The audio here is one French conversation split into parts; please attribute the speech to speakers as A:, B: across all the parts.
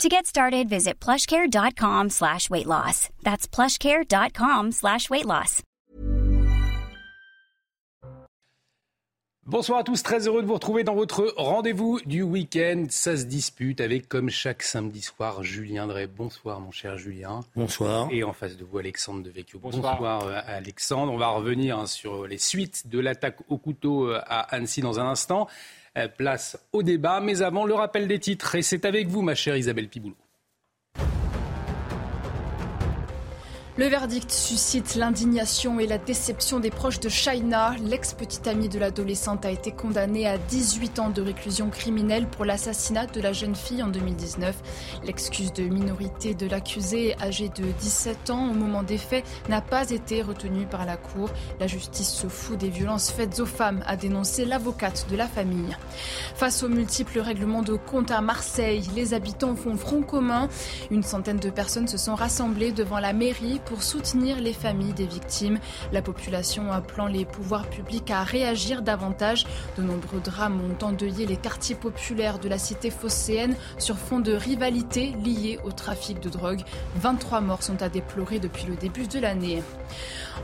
A: To get started, visit plushcare.com slash weight loss. That's plushcare.com slash weight loss.
B: Bonsoir à tous, très heureux de vous retrouver dans votre rendez-vous du week-end. Ça se dispute avec, comme chaque samedi soir, Julien Drey. Bonsoir mon cher Julien.
C: Bonsoir.
B: Et en face de vous, Alexandre Devecchio. Bonsoir, Bonsoir euh, Alexandre. On va revenir hein, sur les suites de l'attaque au couteau euh, à Annecy dans un instant. Euh, place au débat. Mais avant, le rappel des titres. Et c'est avec vous, ma chère Isabelle Piboulot.
D: Le verdict suscite l'indignation et la déception des proches de Shaina. L'ex-petite amie de l'adolescente a été condamnée à 18 ans de réclusion criminelle pour l'assassinat de la jeune fille en 2019. L'excuse de minorité de l'accusé, âgé de 17 ans au moment des faits, n'a pas été retenue par la Cour. La justice se fout des violences faites aux femmes, a dénoncé l'avocate de la famille. Face aux multiples règlements de compte à Marseille, les habitants font front commun. Une centaine de personnes se sont rassemblées devant la mairie pour soutenir les familles des victimes. La population appelant les pouvoirs publics à réagir davantage. De nombreux drames ont endeuillé les quartiers populaires de la cité phocéenne sur fond de rivalité liée au trafic de drogue. 23 morts sont à déplorer depuis le début de l'année.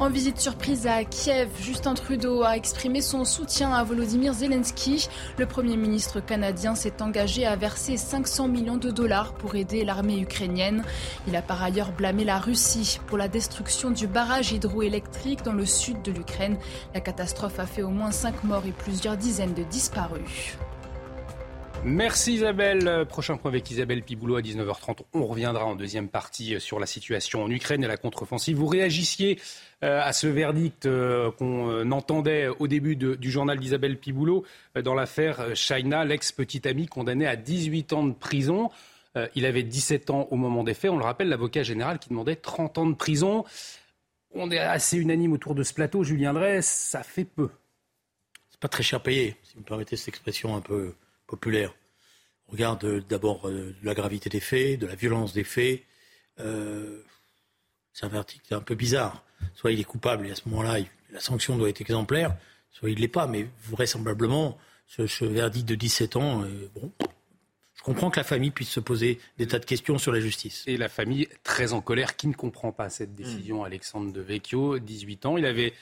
D: En visite surprise à Kiev, Justin Trudeau a exprimé son soutien à Volodymyr Zelensky. Le Premier ministre canadien s'est engagé à verser 500 millions de dollars pour aider l'armée ukrainienne. Il a par ailleurs blâmé la Russie pour la destruction du barrage hydroélectrique dans le sud de l'Ukraine. La catastrophe a fait au moins 5 morts et plusieurs dizaines de disparus.
B: Merci Isabelle. Prochain point avec Isabelle Piboulot à 19h30. On reviendra en deuxième partie sur la situation en Ukraine et la contre-offensive. Vous réagissiez euh, à ce verdict euh, qu'on euh, entendait au début du journal d'Isabelle Piboulot dans l'affaire Shaina, l'ex-petite amie condamnée à 18 ans de prison. Il avait 17 ans au moment des faits. On le rappelle, l'avocat général qui demandait 30 ans de prison. On est assez unanime autour de ce plateau. Julien Drey, ça fait peu.
C: C'est pas très cher payé, si vous me permettez cette expression un peu populaire. On regarde d'abord la gravité des faits, de la violence des faits. c'est un verdict un peu bizarre soit il est coupable et à ce moment-là, la sanction doit être exemplaire, soit il ne l'est pas. Mais vraisemblablement, ce, verdict de 17 ans, euh, bon, je comprends que la famille puisse se poser des tas de questions sur la justice.
B: Et la famille très en colère, qui ne comprend pas cette décision, Alexandre de Vecchio, 18 ans. Il avait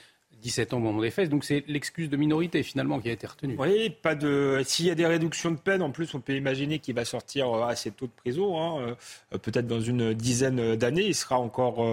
B: 17 ans au moment des fesses. Donc c'est l'excuse de minorité finalement qui a été retenue.
E: Oui, pas de. S'il y a des réductions de peine, en plus, on peut imaginer qu'il va sortir euh, assez tôt de prison. Hein, euh, peut-être dans une dizaine d'années, il sera encore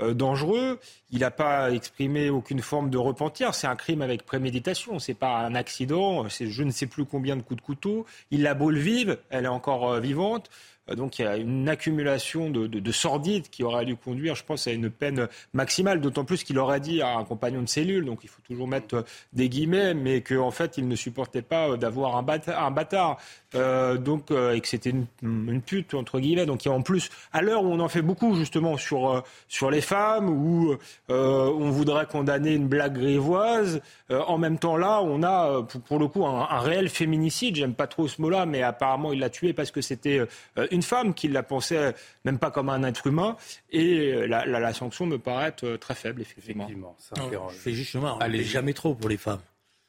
E: euh, dangereux. Il n'a pas exprimé aucune forme de repentir. C'est un crime avec préméditation. C'est pas un accident. C'est je ne sais plus combien de coups de couteau. Il la brûle vive. Elle est encore vivante. Euh, donc il y a une accumulation de, de, sordides qui aurait dû conduire, je pense, à une peine maximale, d'autant plus qu'il aurait dit à un compagnon de cellule, donc il faut toujours mettre euh, des guillemets, mais qu'en fait il ne supportait pas euh, d'avoir un bâtard. Donc, et que c'était une, pute, entre guillemets. Donc, il en plus, à l'heure où on en fait beaucoup, justement, sur, sur les femmes, où on voudrait condamner une blague grivoise, en même temps, là, on a, pour, le coup, un, un réel féminicide. J'aime pas trop ce mot-là, mais apparemment, il l'a tué parce que c'était une femme qui la pensait même pas comme un être humain. Et la, sanction me paraît euh, très faible, effectivement. effectivement
C: ça fait justement, elle jamais trop pour les femmes.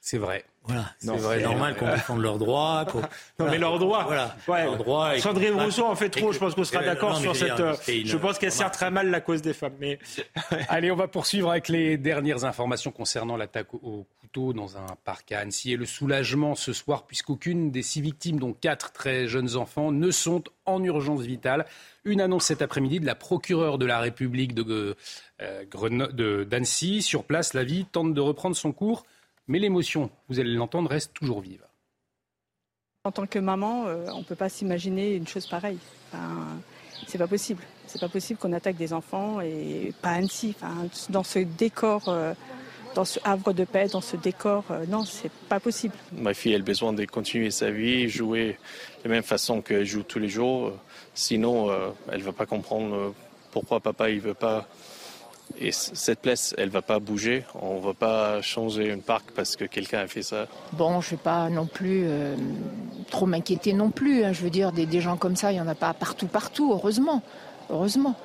B: C'est vrai.
C: Voilà, c'est normal qu'on défende leurs droits.
E: non, mais leurs droits. Voilà, leurs droits. Sandrine Rousseau en fait trop. Je pense qu'on sera d'accord sur cette. Euh, je pense qu'elle sert très mal la cause des femmes. Mais
B: allez, on va poursuivre avec les dernières informations concernant l'attaque au couteau dans un parc à Annecy et le soulagement ce soir puisqu'aucune des six victimes, dont quatre très jeunes enfants, ne sont en urgence vitale. Une annonce cet après-midi de la procureure de la République de euh, d'Annecy. Sur place, la vie tente de reprendre son cours. Mais l'émotion, vous allez l'entendre, reste toujours vive.
F: En tant que maman, euh, on ne peut pas s'imaginer une chose pareille. Enfin, c'est pas possible. C'est pas possible qu'on attaque des enfants et pas Annecy. Enfin, dans ce décor, euh, dans ce havre de paix, dans ce décor, euh, non, c'est pas possible.
G: Ma fille a besoin de continuer sa vie, jouer de la même façon qu'elle joue tous les jours. Sinon, elle va pas comprendre pourquoi papa il veut pas et cette place, elle va pas bouger. On va pas changer un parc parce que quelqu'un a fait ça.
H: Bon, je vais pas non plus euh, trop m'inquiéter non plus. Hein. Je veux dire, des, des, gens comme ça, il y en a pas partout, partout. Heureusement, heureusement.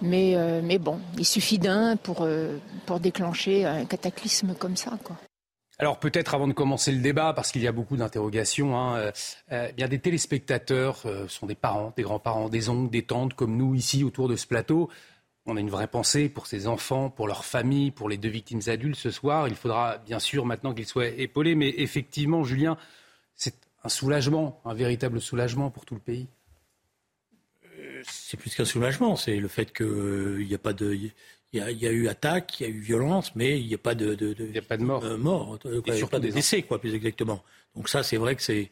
H: Mais, euh, mais bon, il suffit d'un pour, euh, pour déclencher un cataclysme comme ça, quoi.
B: Alors peut-être avant de commencer le débat, parce qu'il y a beaucoup d'interrogations, hein, euh, bien des téléspectateurs sont des parents, des grands-parents, des oncles, des tantes, comme nous ici autour de ce plateau. On a une vraie pensée pour ces enfants, pour leurs familles, pour les deux victimes adultes ce soir. Il faudra bien sûr maintenant qu'ils soient épaulés, mais effectivement, Julien, c'est un soulagement, un véritable soulagement pour tout le pays
C: c'est plus qu'un soulagement, c'est le fait qu'il euh, n'y a pas de. Il y, a, eu attaque, il y a eu violence, mais il n'y a pas de, de,
B: il a pas de mort,
C: euh, mort pas de décès, quoi, plus exactement. Donc ça, c'est vrai que c'est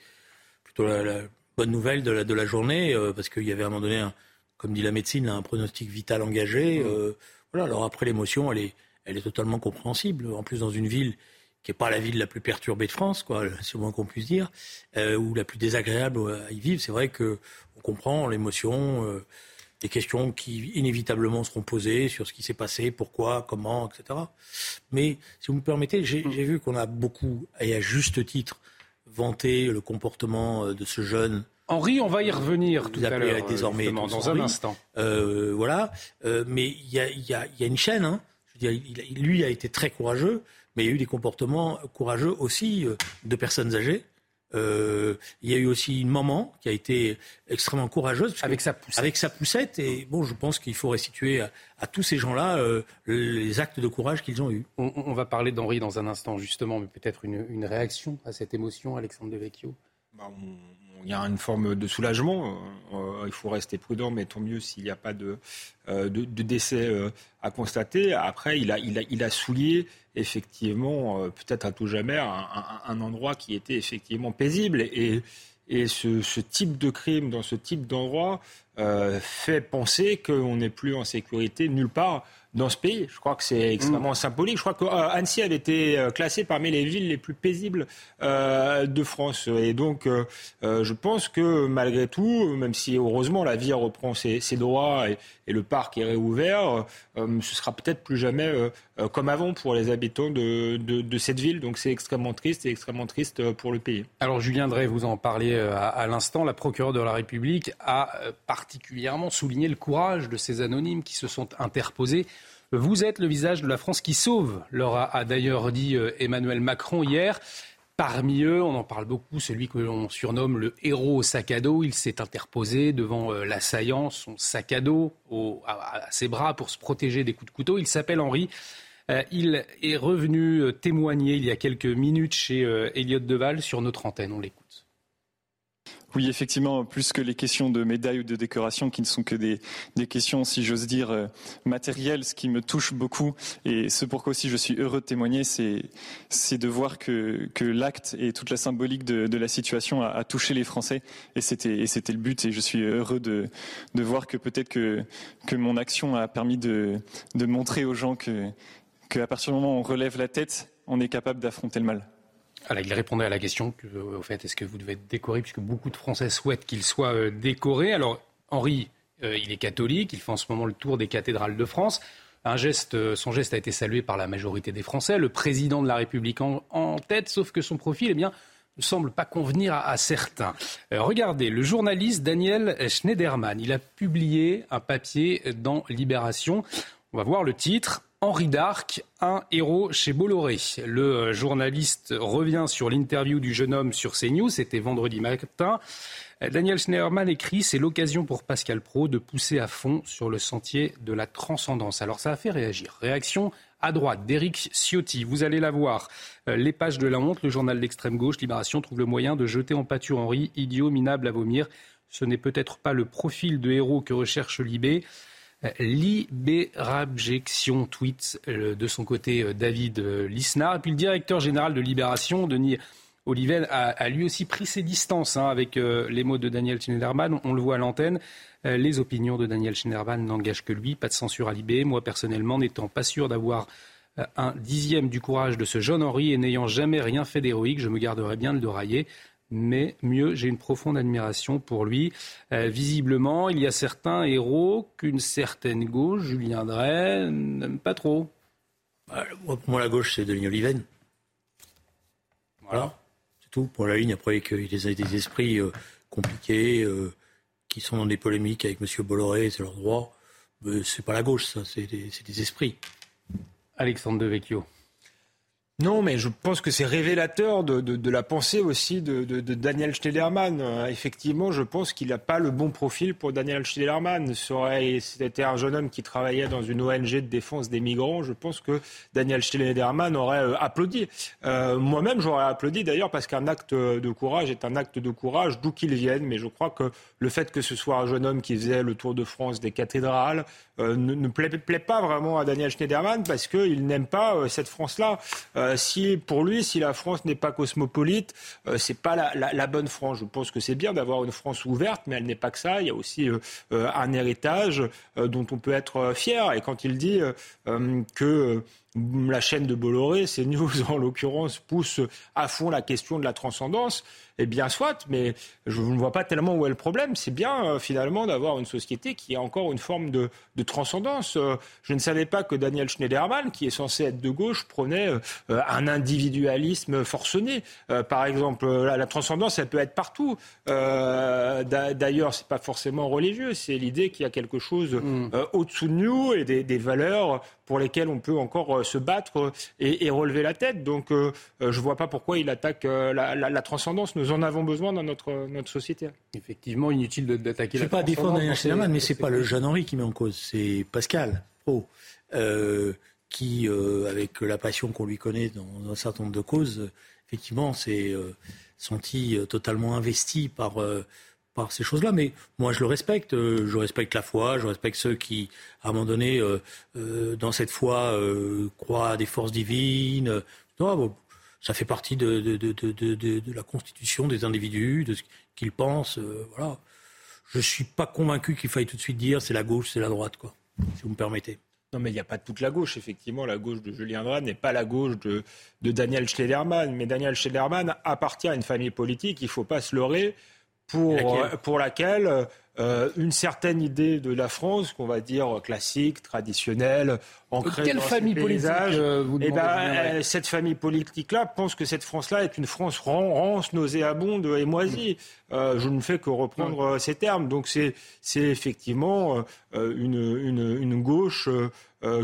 C: plutôt la, bonne nouvelle de la, de la journée, euh, parce qu'il y avait à un moment donné, comme dit la médecine, un pronostic vital engagé. Mmh. voilà. Alors après, l'émotion, elle est, elle est totalement compréhensible. En plus, dans une ville qui n'est pas la ville la plus perturbée de France, quoi, c'est au moins qu'on puisse dire, ou la plus désagréable à y vivre. C'est vrai que on comprend l'émotion, euh, des questions qui inévitablement seront posées sur ce qui s'est passé, pourquoi, comment, etc. Mais si vous me permettez, j'ai vu qu'on a beaucoup, et à juste titre, vanté le comportement euh, de ce jeune.
B: Henri, on va y revenir tout à l'heure,
C: désormais
B: dans un instant.
C: Euh, voilà, mais il y a, une chaîne. Hein. Je veux dire, lui a été très courageux, mais il y a eu des comportements courageux aussi de personnes âgées. Euh, il y a eu aussi une maman qui a été extrêmement courageuse.
B: Avec sa poussette.
C: Avec sa poussette. Et bon, je pense qu'il faut restituer à, tous ces gens-là euh, les actes de courage qu'ils ont eus.
B: On, va parler d'Henri dans un instant, justement, mais peut-être une, réaction à cette émotion, Alexandre Devecchio?
E: Bah, il y a une forme de soulagement. Euh, il faut rester prudent, mais tant mieux s'il n'y a pas de, de, décès à constater. Après, il a, il a, il a soulié effectivement, euh, peut-être à tout jamais, un, endroit qui était effectivement paisible. Et, et ce, type de crime dans ce type d'endroit euh, fait penser qu'on n'est plus en sécurité nulle part dans ce pays. Je crois que c'est extrêmement mm. symbolique. Je crois que euh, Annecy avait été euh, classée parmi les villes les plus paisibles euh, de France. Et donc, je pense que malgré tout, même si heureusement la vie reprend ses, droits et, le parc est réouvert, ce sera peut-être plus jamais comme avant pour les habitants de, cette ville. Donc, c'est extrêmement triste et extrêmement triste pour le pays.
B: Alors, Julien Drey, vous en parliez à, à l'instant. La procureure de la République a particulièrement souligné le courage de ces anonymes qui se sont interposés vous êtes le visage de la France qui sauve, leur a, d'ailleurs dit euh, Emmanuel Macron hier. Parmi eux, on en parle beaucoup, celui que l'on surnomme le héros au sac à dos. Il s'est interposé devant euh, l'assaillant, son sac à dos à, ses bras pour se protéger des coups de couteau. Il s'appelle Henri. Euh, il est revenu témoigner il y a quelques minutes chez Elliott Deval sur notre antenne. On l'écoute.
I: Oui, effectivement, plus que les questions de médailles ou de décoration, qui ne sont que des, questions, si j'ose dire, euh, matérielles, ce qui me touche beaucoup, et ce pourquoi aussi je suis heureux de témoigner, c'est, de voir que, l'acte et toute la symbolique de, la situation a, touché les Français, et c'était, le but, et je suis heureux de, voir que peut-être que, mon action a permis de, montrer aux gens que, qu'à partir du moment où on relève la tête, on est capable d'affronter le mal
B: il répondait à la question, au fait, est-ce que vous devez être décoré, puisque beaucoup de Français souhaitent qu'il soit euh, décoré. Alors, Henri, euh, il est catholique, il fait en ce moment le tour des cathédrales de France. Un geste, euh, son geste a été salué par la majorité des Français, le président de la République en, tête, sauf que son profil, eh bien, ne semble pas convenir à, certains. regardez, le journaliste Daniel Schneiderman, il a publié un papier dans Libération. On va voir le titre. Henri d'Arc, un héros chez Bolloré. Le journaliste revient sur l'interview du jeune homme sur CNews, c'était vendredi matin. Daniel Schneiderman écrit C'est l'occasion pour Pascal Pro de pousser à fond sur le sentier de la transcendance. Alors ça a fait réagir. Réaction à droite d'Éric Ciotti. Vous allez la voir. Euh, les pages de la honte, le journal d'extrême gauche, Libération trouve le moyen de jeter en pâture Henri, idiot, minable à vomir. Ce n'est peut-être pas le profil de héros que recherche Libé. Libérabjection, tweet euh, de son côté euh, David euh, Lisnard. Et puis le directeur général de Libération, Denis Oliven, a, lui aussi pris ses distances hein, avec les mots de Daniel Schneiderman. On le voit à l'antenne. les opinions de Daniel Schneiderman n'engagent que lui. Pas de censure à Libé. Moi, personnellement, n'étant pas sûr d'avoir un dixième du courage de ce jeune Henri et n'ayant jamais rien fait d'héroïque, je me garderais bien de le railler. Mais mieux, j'ai une profonde admiration pour lui. Euh, visiblement, il y a certains héros qu'une certaine gauche, Julien Drey, n'aime pas trop.
C: Bah, pour moi, la gauche, c'est Denis Oliven. Voilà, c'est tout. Pour la ligne, après, qu'il a des esprits euh, compliqués, euh, qui sont dans des polémiques avec M. Bolloré, c'est leur droit. Mais c'est pas la gauche, ça, c'est des, des esprits.
B: Alexandre Devecchio.
E: Non, mais je pense que c'est révélateur de, la pensée aussi de, Daniel Schneiderman. Euh, effectivement, je pense qu'il n'a pas le bon profil pour Daniel Schneiderman. C'était un jeune homme qui travaillait dans une ONG de défense des migrants. Je pense que Daniel Schneiderman aurait euh, applaudi. Euh, Moi-même, j'aurais applaudi d'ailleurs parce qu'un acte de courage est un acte de courage d'où qu'il vienne. Mais je crois que le fait que ce soit un jeune homme qui faisait le tour de France des cathédrales ne, plaît, pas vraiment à Daniel Schneiderman parce qu'il n'aime pas cette France-là. Euh, si pour lui, si la France n'est pas cosmopolite, euh, c'est pas la, bonne France. Je pense que c'est bien d'avoir une France ouverte, mais elle n'est pas que ça. Il y a aussi euh, euh un héritage dont on peut être fier. Et quand il dit que la chaîne de Bolloré, c'est News en l'occurrence, pousse à fond la question de la transcendance, eh bien, soit, mais je ne vois pas tellement où est le problème. C'est bien, euh, finalement, d'avoir une société qui a encore une forme de, de transcendance. Euh, je ne savais pas que Daniel Schneiderman, qui est censé être de gauche, prenait euh, un individualisme forcené. Par exemple, la, la, transcendance, elle peut être partout. D'ailleurs, c'est pas forcément religieux. C'est l'idée qu'il y a quelque chose mmh. au-dessous de nous et des, des, valeurs pour lesquelles on peut encore se battre et, et relever la tête. Donc, je ne vois pas pourquoi il attaque la, la, la transcendance. Nous en avons besoin dans notre, notre société.
B: Effectivement, inutile d'attaquer
C: la Je ne pas défendre Daniel Schneiderman, mais ce n'est pas le jeune Henri qui met en cause, c'est Pascal Pro, euh, qui, euh, avec la passion qu'on lui connaît dans un certain nombre de causes, effectivement, s'est euh, senti totalement investi par, par ces choses-là. Mais moi, je le respecte. je respecte la foi. Je respecte ceux qui, à un moment donné, dans cette foi, croient à des forces divines. Non, ça fait partie de, la constitution des individus, de ce qu'ils pensent. Euh, voilà. Je ne suis pas convaincu qu'il faille tout de suite dire c'est la gauche, c'est la droite, quoi, si vous me permettez.
E: Non, mais il n'y a pas toute la gauche, effectivement. La gauche de Julien Drey n'est pas la gauche de, de Daniel Schlederman. Mais Daniel Schlederman appartient à une famille politique, il ne faut pas se leurrer, pour, laquelle, pour laquelle euh, une certaine idée de la France, qu'on va dire classique, traditionnelle, ancrée
B: Quelle
E: dans
B: famille politique euh, vous
E: eh ben, euh, Cette famille politique-là pense que cette France-là est une France rance, nauséabonde et moisie. Euh, je ne fais que reprendre ces termes. Donc c'est effectivement une, une, une, gauche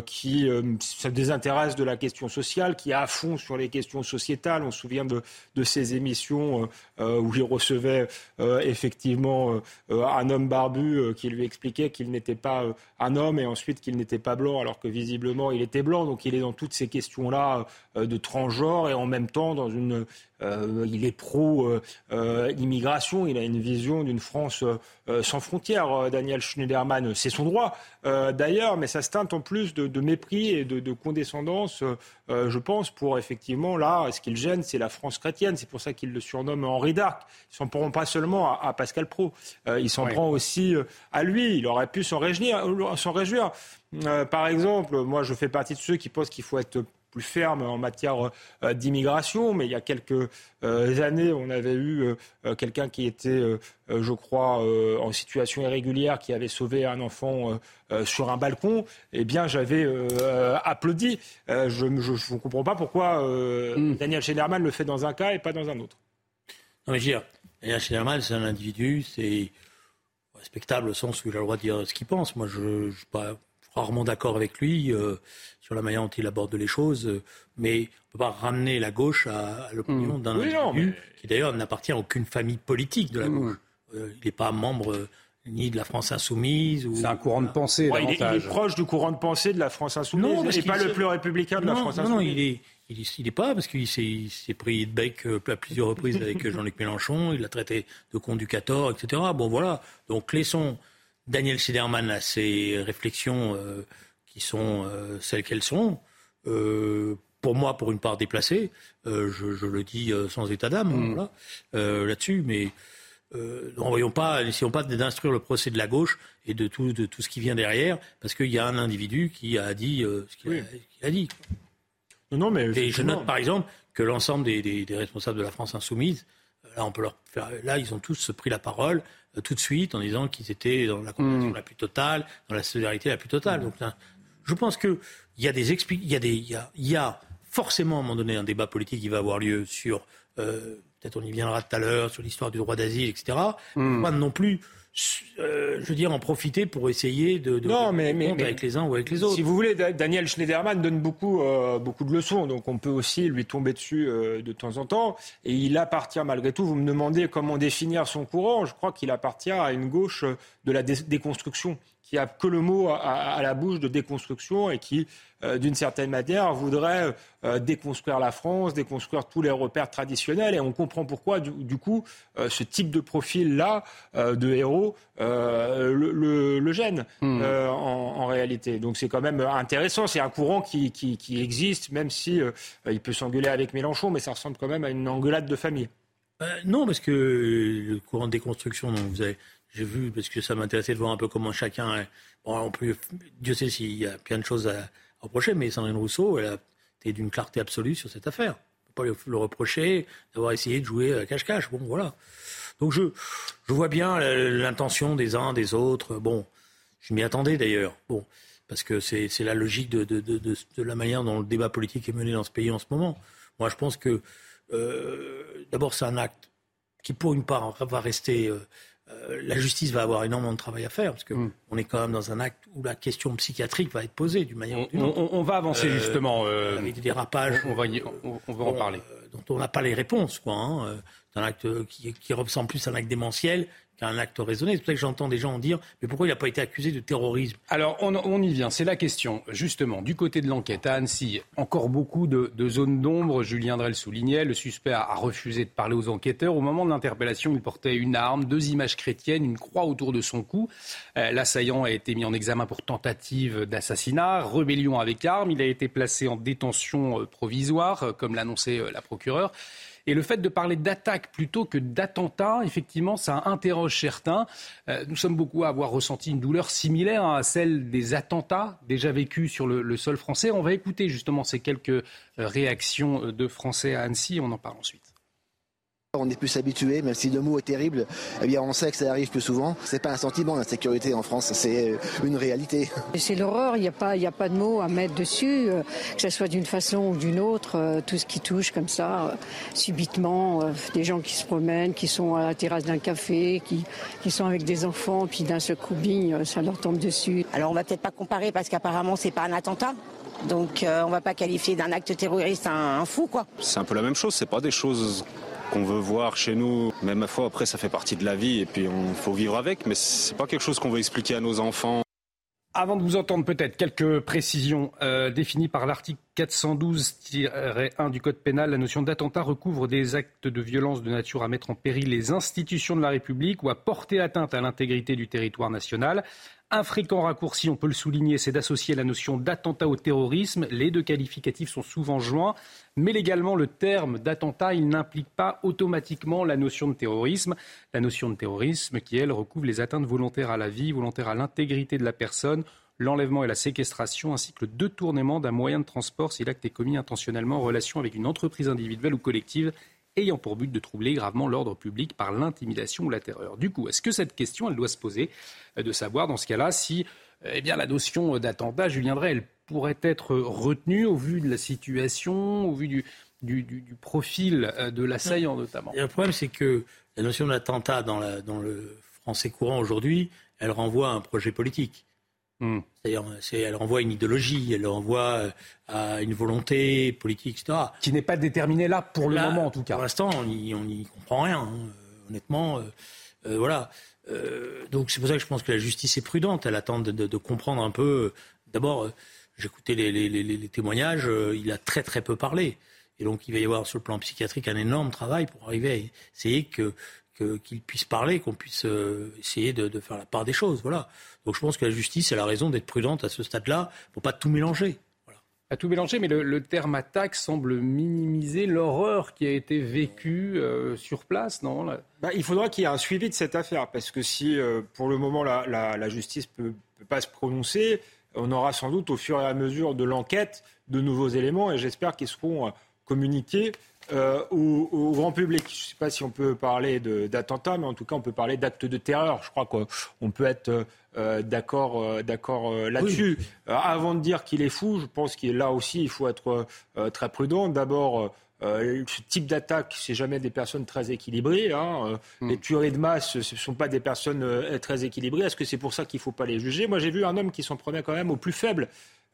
E: qui euh, se désintéresse de la question sociale, qui est à fond sur les questions sociétales. On se souvient de, de ces émissions euh, où il recevait effectivement un homme barbu qui lui expliquait qu'il n'était pas un homme et ensuite qu'il n'était pas blanc alors que visiblement il était blanc. Donc il est dans toutes ces questions-là de transgenre et en même temps dans une euh, il est pro-immigration, il a une vision d'une France euh, sans frontières, Daniel Schneiderman. C'est son droit, euh, d'ailleurs, mais ça se teinte en plus de, de mépris et de, de condescendance, je pense, pour effectivement, là, ce qu'il gêne, c'est la France chrétienne. C'est pour ça qu'il le surnomme Henri d'Arc. Ils s'en prend pas seulement à, à Pascal Pro, il s'en oui. prend aussi à lui. Il aurait pu s'en réjouir. réjouir. par exemple, moi, je fais partie de ceux qui pensent qu'il faut être plus ferme en matière euh, d'immigration, mais il y a quelques euh, années, on avait eu euh, quelqu'un qui était, je crois, en situation irrégulière, qui avait sauvé un enfant sur un balcon. Eh bien, j'avais applaudi. je ne comprends pas pourquoi mm. Daniel Schneiderman le fait dans un cas et pas dans un autre.
C: Non, mais je veux dire, Daniel Schneiderman, c'est un individu, c'est respectable au sens où il a le droit de dire ce qu'il pense. Moi, je ne suis pas rarement d'accord avec lui euh, sur la manière dont il aborde les choses, euh, mais on ne peut pas ramener la gauche à, à l'opinion mmh. d'un oui, individu mais... qui d'ailleurs n'appartient à aucune famille politique de la mmh. gauche. Euh, il n'est pas membre ni de la France insoumise. Ou...
B: C'est un courant de pensée.
E: Ouais, il, est, il, est, proche du courant de pensée de la France insoumise. Non, et pas le plus républicain de
C: non,
E: la France
C: non,
E: insoumise.
C: Non, il est, il n'est pas, parce qu'il s'est pris de bec à plusieurs reprises avec Jean-Luc Mélenchon, il l'a traité de conducateur, etc. Bon, voilà. Donc, laissons Daniel Siderman a ses réflexions euh, qui sont euh, celles qu'elles sont. Euh, pour moi, pour une part déplacée, je, je, le dis sans état d'âme mmh. voilà, là-dessus, mais n'envoyons pas, n'essayons pas d'instruire le procès de la gauche et de tout, de tout ce qui vient derrière, parce qu'il y a un individu qui a dit ce qu'il oui. a, a, dit.
E: Non, non, mais
C: et je note par exemple que l'ensemble des, des, des, responsables de la France insoumise là, on peut leur faire, là, ils ont tous pris la parole tout de suite en disant qu'ils étaient dans la compréhension mmh. la plus totale, dans la solidarité la plus totale. Donc, je pense qu'il y a des il y a des, il y a, forcément à un moment donné un débat politique qui va avoir lieu sur, peut-être on y viendra tout à l'heure, sur l'histoire du droit d'asile, etc. Mmh. Pas non plus euh, je veux dire, en profiter pour essayer de, de
E: non, mais, mais,
C: avec les uns ou avec les autres.
E: Si vous voulez, Daniel Schneiderman donne beaucoup, euh, beaucoup de leçons, donc on peut aussi lui tomber dessus euh, de temps en temps. Et il appartient malgré tout, vous me demandez comment définir son courant, je crois qu'il appartient à une gauche de la déconstruction qui a que le mot à, la bouche de déconstruction et qui, euh, d'une certaine manière, voudrait euh, déconstruire la France, déconstruire tous les repères traditionnels. Et on comprend pourquoi, du, coup, euh, ce type de profil-là de héros le, gêne hmm. en, réalité. Donc c'est quand même intéressant. C'est un courant qui, qui existe, même si il peut s'engueuler avec Mélenchon, mais ça ressemble quand même à une engueulade de famille.
C: non, parce que le courant de déconstruction dont vous avez j'ai vu, parce que ça m'intéressait de voir un peu comment chacun. Bon, on peut, Dieu sait s'il y a plein de choses à, reprocher, mais Sandrine Rousseau, elle a été d'une clarté absolue sur cette affaire. On ne peut pas le, reprocher d'avoir essayé de jouer à cache-cache. Bon, voilà. Donc je, je vois bien l'intention des uns, des autres. Bon, je m'y attendais d'ailleurs. Bon, parce que c'est la logique de, de, de, de, la manière dont le débat politique est mené dans ce pays en ce moment. Moi, je pense que euh, d'abord, c'est un acte qui, pour une part, va rester. Euh, euh, la justice va avoir énormément de travail à faire, parce qu'on mm. on est quand même dans un acte où la question psychiatrique va être posée d'une manière ou d'une
B: autre. On, va avancer euh, justement.
C: Euh, avec des dérapages.
B: On, va, on, va en parler.
C: dont on n'a pas les réponses. Quoi, hein. C'est un acte qui, qui, ressemble plus à un acte démentiel un acte raisonné. C'est pour ça que j'entends des gens dire mais pourquoi il n'a pas été accusé de terrorisme?
B: Alors on, y vient, c'est la question. Justement, du côté de l'enquête à Annecy, encore beaucoup de, zones d'ombre. Julien Drel soulignait, le suspect a, refusé de parler aux enquêteurs. Au moment de l'interpellation, il portait une arme, deux images chrétiennes, une croix autour de son cou. Euh, l'assaillant a été mis en examen pour tentative d'assassinat, rébellion avec arme. Il a été placé en détention euh, provisoire, euh, comme l'annonçait la procureure. Et le fait de parler d'attaque plutôt que d'attentat, effectivement, ça interroge certains. Euh, nous sommes beaucoup à avoir ressenti une douleur similaire à celle des attentats déjà vécus sur le, sol français. On va écouter justement ces quelques euh, réactions de Français à Annecy. On en parle ensuite.
J: On est plus habitué, même si le mot est terrible, eh bien on sait que ça arrive plus souvent. C'est pas un sentiment l'insécurité en France, c'est euh, une réalité.
K: C'est l'horreur, il n'y a pas, il a pas de mots à mettre dessus, euh, que ce soit d'une façon ou d'une autre, euh, tout ce qui touche comme ça, subitement, des gens qui se promènent, qui sont à la terrasse d'un café, qui, qui sont avec des enfants, puis d'un seul coup, ça leur tombe dessus.
L: Alors on va peut-être pas comparer parce qu'apparemment c'est pas un attentat. Donc on va pas qualifier d'un acte terroriste un, un fou quoi.
M: C'est un peu la même chose, c'est pas des choses qu'on veut voir chez nous. Mais ma foi, après, ça fait partie de la vie et puis on faut vivre avec. Mais c'est pas quelque chose qu'on veut expliquer à nos enfants.
B: Avant de vous entendre, peut-être quelques précisions euh, définies par l'article 412-1 du Code pénal. La notion d'attentat recouvre des actes de violence de nature à mettre en péril les institutions de la République ou à porter atteinte à l'intégrité du territoire national. Un fréquent raccourci, on peut le souligner, c'est d'associer la notion d'attentat au terrorisme. Les deux qualificatifs sont souvent joints, mais légalement, le terme d'attentat, n'implique pas automatiquement la notion de terrorisme. La notion de terrorisme qui, elle, recouvre les atteintes volontaires à la vie, volontaires à l'intégrité de la personne, l'enlèvement et la séquestration, ainsi que le détournement d'un moyen de transport si l'acte est commis intentionnellement en relation avec une entreprise individuelle ou collective ayant pour but de troubler gravement l'ordre public par l'intimidation ou la terreur. Du coup, est-ce que cette question, elle doit se poser euh, de savoir dans ce cas-là si euh, eh bien, la notion d'attentat, Julien Drey, elle pourrait être retenue au vu de la situation, au vu du, du, profil euh, de l'assaillant notamment?
C: Le problème, c'est que la notion d'attentat dans, dans le français courant aujourd'hui, elle renvoie à un projet politique. Hmm. C'est-à-dire, elle renvoie une idéologie, elle renvoie euh, à une volonté politique, etc.
B: Qui n'est pas déterminée là, pour le moment en tout cas.
C: Pour l'instant, on n'y comprend rien, hein. honnêtement. Euh, euh, voilà. donc c'est pour ça que je pense que la justice est prudente. Elle attend de, comprendre un peu. D'abord, j'écoutais les, les, témoignages, il a très très peu parlé. Et donc il va y avoir sur le plan psychiatrique un énorme travail pour arriver à essayer que qu'il puisse parler, qu'on puisse euh, essayer de, faire la part des choses. Voilà. Donc je pense que la justice a raison d'être prudente à ce stade-là pour pas tout mélanger. Voilà.
B: À tout mélanger, mais le, terme attaque semble minimiser l'horreur qui a été vécue euh, sur place, non
E: bah, Il faudra qu'il y ait un suivi de cette affaire, parce que si euh, pour le moment la, la, justice ne peut, peut, pas se prononcer, on aura sans doute au fur et à mesure de l'enquête de nouveaux éléments, et j'espère qu'ils seront communiquer euh, au, grand public. Je ne sais pas si on peut parler d'attentat, mais en tout cas, on peut parler d'actes de terreur. Je crois qu'on peut être euh, d'accord euh, d'accord là-dessus. avant de dire qu'il est fou, je pense qu'il là aussi, il faut être très prudent. D'abord, ce type d'attaque, c'est jamais des personnes très équilibrées. Hein. Hmm. Les tueries de masse, ce ne sont pas des personnes très équilibrées. Est-ce que c'est pour ça qu'il ne faut pas les juger? Moi, j'ai vu un homme qui s'en prenait quand même au plus faible.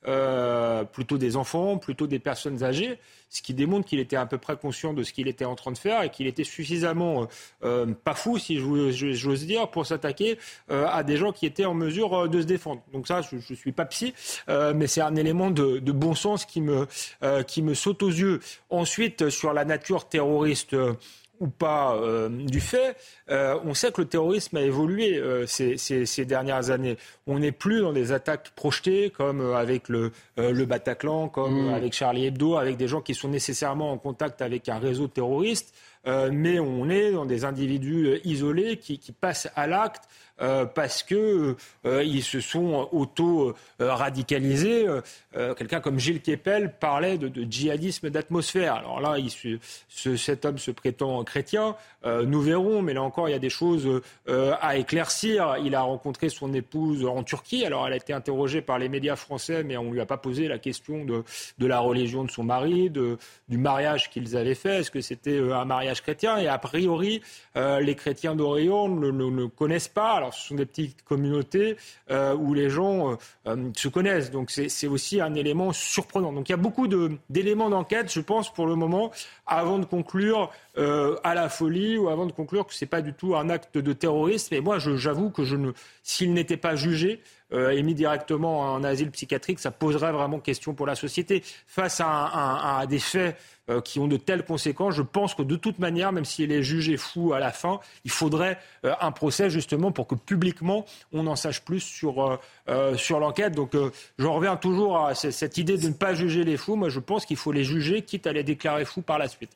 E: Euh, plutôt des enfants, plutôt des personnes âgées, ce qui démontre qu'il était à peu près conscient de ce qu'il était en train de faire et qu'il était suffisamment euh, pas fou, si j'ose dire, pour s'attaquer euh, à des gens qui étaient en mesure de se défendre. Donc ça, je ne suis pas psy, mais c'est un élément de, de, bon sens qui me, qui me saute aux yeux. Ensuite, sur la nature terroriste ou pas euh, du fait, euh, on sait que le terrorisme a évolué euh, ces, dernières années. On n'est plus dans des attaques projetées comme avec le, le Bataclan, comme mmh. avec Charlie Hebdo, avec des gens qui sont nécessairement en contact avec un réseau terroriste. Mais on est dans des individus isolés qui, passent à l'acte euh, parce que euh, ils se sont auto-radicalisés. Euh, quelqu'un comme Gilles Kepel parlait de, djihadisme d'atmosphère. Alors là, cet homme se prétend chrétien. nous verrons, mais là encore, il y a des choses à éclaircir. Il a rencontré son épouse en Turquie. Alors, elle a été interrogée par les médias français, mais on ne lui a pas posé la question de, la religion de son mari, du mariage qu'ils avaient fait. Est-ce que c'était un mariage chrétien Et a priori, les chrétiens d'Orient ne, connaissent pas ce sont des petites communautés euh, où les gens euh, euh, se connaissent. Donc, c'est aussi un élément surprenant. Donc, il y a beaucoup d'éléments d'enquête, je pense, pour le moment, avant de conclure à la folie ou avant de conclure que ce n'est pas du tout un acte de terrorisme. Et moi, j'avoue que je ne, s'il n'était pas jugé, euh, mis directement en asile psychiatrique, ça poserait vraiment question pour la société. Face à, des faits euh, qui ont de telles conséquences, je pense que de toute manière, même s'il est jugé fou à la fin, il faudrait euh, un procès justement pour que publiquement on en sache plus sur, euh, sur l'enquête. Donc je reviens toujours à cette idée de ne pas juger les fous. Moi, je pense qu'il faut les juger, quitte à les déclarer fous par la suite.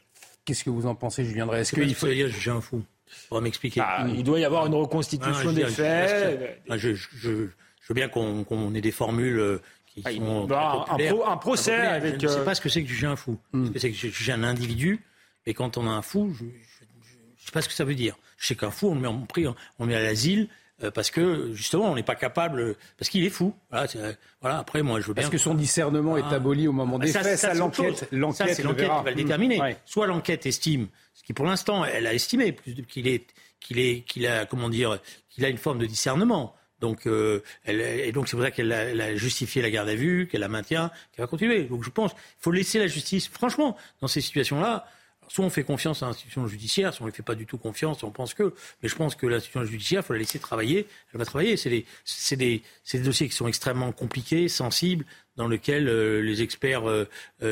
B: Qu'est-ce que vous en pensez, Julien Drey?
C: Est-ce qu'il faut dire juger un fou? On va m'expliquer.
E: Ah, il doit y avoir une reconstitution ah, des faits.
C: je, je veux bien qu'on ait des formules euh, qui ah, sont
E: un, procès avec.
C: Je ne sais euh, pas ce que c'est que juger un fou. Hmm. C'est que juger un individu, et quand on a un fou, je ne sais pas ce que ça veut dire. Je sais qu'un fou, on le met, en, on met à l'asile euh, parce que justement on n'est pas capable parce qu'il est fou. Voilà, Après moi je veux bien.
B: Parce que son discernement est ah. aboli au moment des faits. Ça, l'enquête,
C: l'enquête, c'est l'enquête qui va le déterminer. Soit l'enquête estime, ce qui pour l'instant elle a estimé qu'il est qu'il est qu'il a comment dire qu'il a une forme de discernement. Donc, euh, elle, et donc c'est pour ça qu'elle a, justifié la garde à vue, qu'elle la maintient, qu'elle va continuer. Donc je pense qu'il faut laisser la justice, franchement, dans ces situations-là. Soit on fait confiance à l'institution judiciaire, soit on ne fait pas du tout confiance, on pense que. Mais je pense que l'institution judiciaire, il faut la laisser travailler. Elle va travailler. C'est des, des, des, dossiers qui sont extrêmement compliqués, sensibles, dans lesquels euh, les experts euh,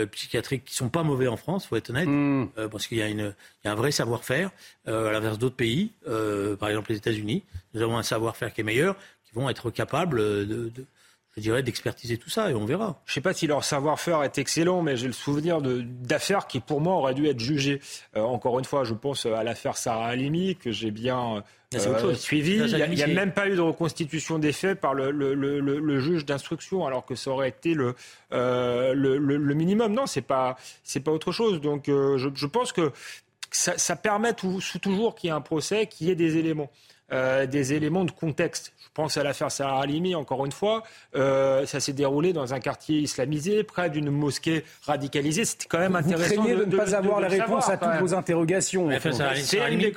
C: psychiatriques, qui sont pas mauvais en France, faut être honnête, mmh. parce qu'il y, y, a un vrai savoir-faire, à l'inverse d'autres pays, par exemple les États-Unis. Nous avons un savoir-faire qui est meilleur vont être capables de, je dirais, d'expertiser tout ça et on verra.
E: Je ne sais pas si leur savoir-faire est excellent, mais j'ai le souvenir d'affaires qui, pour moi, auraient dû être jugées. Euh, encore une fois, je pense à l'affaire Sarah Halimi, que j'ai bien euh, suivi. Il n'y a, même pas eu de reconstitution des faits par le, juge d'instruction, alors que ça aurait été le, euh, minimum. Non, ce n'est pas, pas autre chose. Donc, je, pense que ça, ça permet toujours qu'il y ait un procès, qu'il y ait des éléments. Des éléments de contexte. Je pense à l'affaire Sarah Halimi, encore une fois. Euh, ça s'est déroulé dans un quartier islamisé, près d'une mosquée radicalisée. C'était quand même intéressant.
B: Vous de, de, ne pas avoir la réponse à toutes vos interrogations.
C: L'affaire Sarah Halimi,